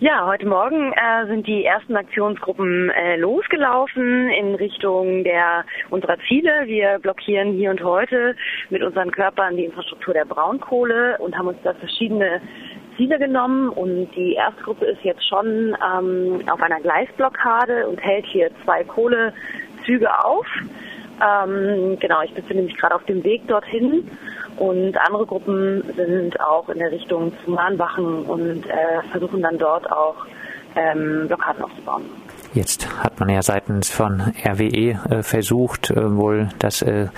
Ja, heute Morgen äh, sind die ersten Aktionsgruppen äh, losgelaufen in Richtung der unserer Ziele. Wir blockieren hier und heute mit unseren Körpern die Infrastruktur der Braunkohle und haben uns da verschiedene Ziele genommen. Und die erste Gruppe ist jetzt schon ähm, auf einer Gleisblockade und hält hier zwei Kohlezüge auf. Ähm, genau, ich befinde mich gerade auf dem Weg dorthin. Und andere Gruppen sind auch in der Richtung zu Mahnwachen und äh, versuchen dann dort auch ähm, Blockaden aufzubauen. Jetzt hat man ja seitens von RWE äh, versucht, äh, wohl das äh,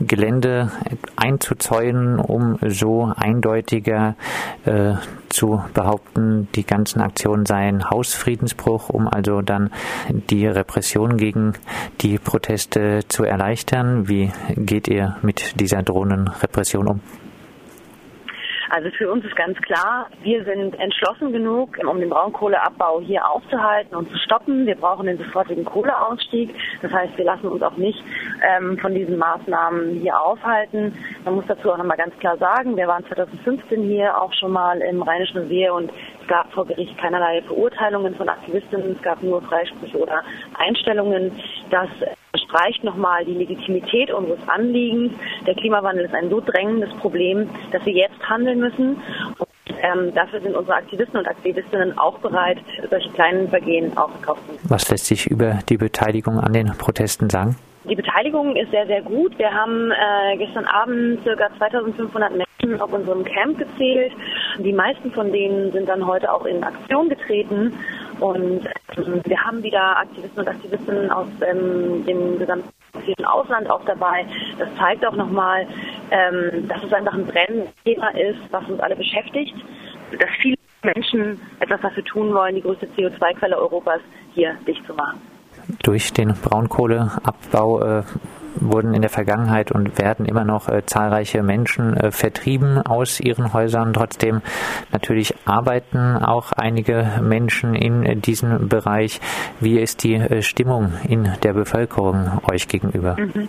Gelände einzuzäunen, um so eindeutiger äh, zu behaupten, die ganzen Aktionen seien Hausfriedensbruch, um also dann die Repression gegen die Proteste zu erleichtern. Wie geht ihr mit dieser drohenden Repression um? Also für uns ist ganz klar, wir sind entschlossen genug, um den Braunkohleabbau hier aufzuhalten und zu stoppen. Wir brauchen den sofortigen Kohleausstieg. Das heißt, wir lassen uns auch nicht ähm, von diesen Maßnahmen hier aufhalten. Man muss dazu auch nochmal ganz klar sagen, wir waren 2015 hier auch schon mal im Rheinischen Revier und es gab vor Gericht keinerlei Verurteilungen von Aktivistinnen. Es gab nur Freisprüche oder Einstellungen. Das streicht nochmal die Legitimität unseres Anliegens. Der Klimawandel ist ein so drängendes Problem, dass wir jetzt handeln müssen. Und, ähm, dafür sind unsere Aktivisten und Aktivistinnen auch bereit, solche kleinen Vergehen aufzukaufen. Was lässt sich über die Beteiligung an den Protesten sagen? Die Beteiligung ist sehr, sehr gut. Wir haben äh, gestern Abend ca. 2500 Menschen auf unserem Camp gezählt. Die meisten von denen sind dann heute auch in Aktion getreten. Und wir haben wieder Aktivisten und Aktivistinnen aus ähm, dem gesamten Ausland auch dabei. Das zeigt auch nochmal, ähm, dass es einfach ein brennendes Thema ist, was uns alle beschäftigt. Dass viele Menschen etwas dafür tun wollen, die größte CO2-Quelle Europas hier dicht zu machen. Durch den Braunkohleabbau äh, wurden in der Vergangenheit und werden immer noch äh, zahlreiche Menschen äh, vertrieben aus ihren Häusern. Trotzdem natürlich arbeiten auch einige Menschen in äh, diesem Bereich. Wie ist die äh, Stimmung in der Bevölkerung euch gegenüber? Mhm.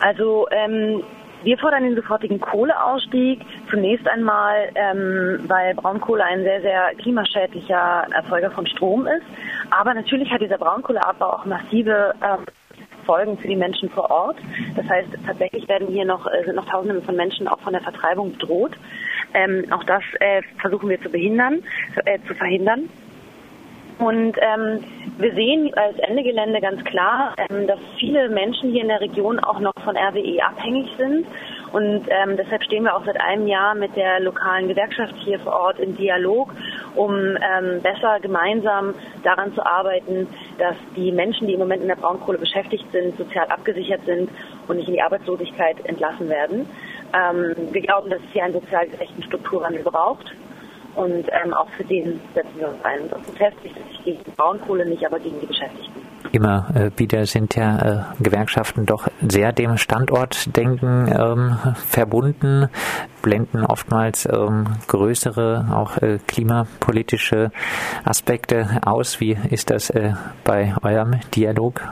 Also ähm, wir fordern den sofortigen Kohleausstieg. Zunächst einmal, ähm, weil Braunkohle ein sehr, sehr klimaschädlicher Erzeuger von Strom ist. Aber natürlich hat dieser Braunkohleabbau auch massive ähm, Folgen für die Menschen vor Ort. Das heißt, tatsächlich werden hier noch, äh, sind noch Tausende von Menschen auch von der Vertreibung bedroht. Ähm, auch das äh, versuchen wir zu behindern, äh, zu verhindern. Und ähm, wir sehen als Ende Gelände ganz klar, ähm, dass viele Menschen hier in der Region auch noch von RWE abhängig sind. Und ähm, deshalb stehen wir auch seit einem Jahr mit der lokalen Gewerkschaft hier vor Ort in Dialog, um ähm, besser gemeinsam daran zu arbeiten, dass die Menschen, die im Moment in der Braunkohle beschäftigt sind, sozial abgesichert sind und nicht in die Arbeitslosigkeit entlassen werden. Ähm, wir glauben, dass es hier einen sozial gerechten Strukturwandel braucht. Und ähm, auch für den setzen wir uns ein. Unser Protest richtet sich gegen die Braunkohle, nicht aber gegen die Beschäftigten. Immer äh, wieder sind ja äh, Gewerkschaften doch sehr dem Standortdenken ähm, verbunden, blenden oftmals ähm, größere, auch äh, klimapolitische Aspekte aus. Wie ist das äh, bei eurem Dialog?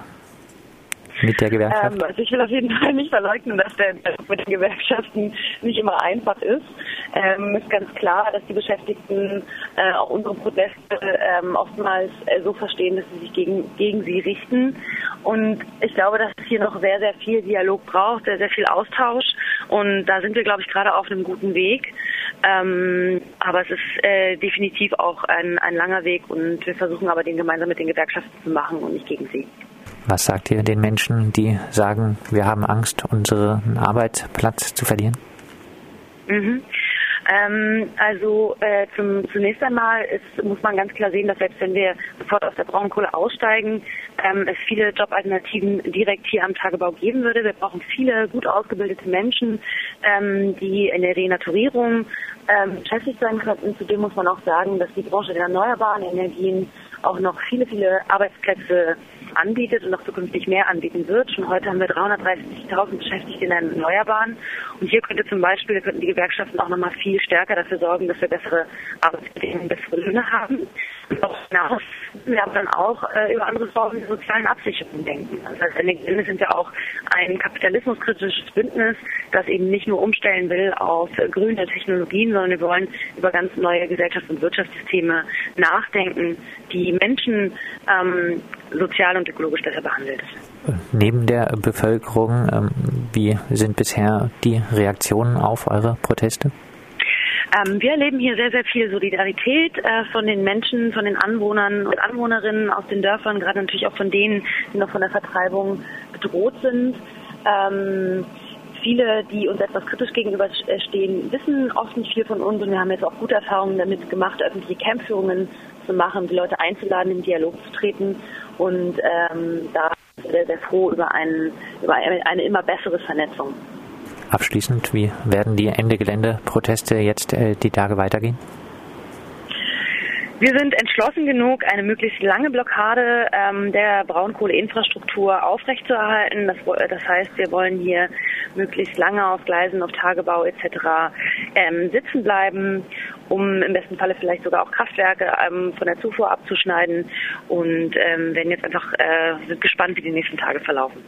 Mit der Gewerkschaft? Ähm, also ich will auf jeden Fall nicht verleugnen, dass der mit den Gewerkschaften nicht immer einfach ist. Ähm, ist ganz klar, dass die Beschäftigten äh, auch unsere Proteste ähm, oftmals äh, so verstehen, dass sie sich gegen, gegen sie richten. Und ich glaube, dass es hier noch sehr, sehr viel Dialog braucht, sehr, sehr viel Austausch. Und da sind wir, glaube ich, gerade auf einem guten Weg. Ähm, aber es ist äh, definitiv auch ein, ein langer Weg und wir versuchen aber den gemeinsam mit den Gewerkschaften zu machen und nicht gegen sie. Was sagt ihr den Menschen, die sagen, wir haben Angst, unseren Arbeitsplatz zu verlieren? Mhm. Ähm, also äh, zum, zunächst einmal ist, muss man ganz klar sehen, dass selbst wenn wir sofort aus der Braunkohle aussteigen, ähm, es viele Jobalternativen direkt hier am Tagebau geben würde. Wir brauchen viele gut ausgebildete Menschen, ähm, die in der Renaturierung ähm, beschäftigt sein könnten. Zudem muss man auch sagen, dass die Branche der erneuerbaren Energien auch noch viele, viele Arbeitsplätze anbietet und auch zukünftig mehr anbieten wird. Schon heute haben wir 330.000 Beschäftigte in den Erneuerbaren. Und hier könnte zum Beispiel, könnten die Gewerkschaften auch nochmal viel stärker dafür sorgen, dass wir bessere Arbeitsbedingungen, bessere Löhne haben. Hinaus wir haben dann auch äh, über andere Formen der sozialen Absicherung denken. Also das Ende sind ja auch ein kapitalismuskritisches Bündnis, das eben nicht nur umstellen will auf äh, grüne Technologien, sondern wir wollen über ganz neue Gesellschafts- und Wirtschaftssysteme nachdenken, die Menschen ähm, sozial und ökologisch besser behandelt. Neben der Bevölkerung, ähm, wie sind bisher die Reaktionen auf eure Proteste? Ähm, wir erleben hier sehr, sehr viel Solidarität äh, von den Menschen, von den Anwohnern und Anwohnerinnen aus den Dörfern, gerade natürlich auch von denen, die noch von der Vertreibung bedroht sind. Ähm, viele, die uns etwas kritisch gegenüberstehen, wissen oft nicht viel von uns und wir haben jetzt auch gute Erfahrungen damit gemacht, öffentliche Campführungen zu machen, die Leute einzuladen, in Dialog zu treten und ähm, da sehr, sehr froh über, einen, über eine immer bessere Vernetzung. Abschließend, wie werden die Ende Gelände-Proteste jetzt äh, die Tage weitergehen? Wir sind entschlossen genug, eine möglichst lange Blockade ähm, der Braunkohleinfrastruktur aufrechtzuerhalten. Das, das, heißt, wir wollen hier möglichst lange auf Gleisen, auf Tagebau etc. Ähm, sitzen bleiben, um im besten Falle vielleicht sogar auch Kraftwerke ähm, von der Zufuhr abzuschneiden und ähm, werden jetzt einfach äh, sind gespannt, wie die nächsten Tage verlaufen.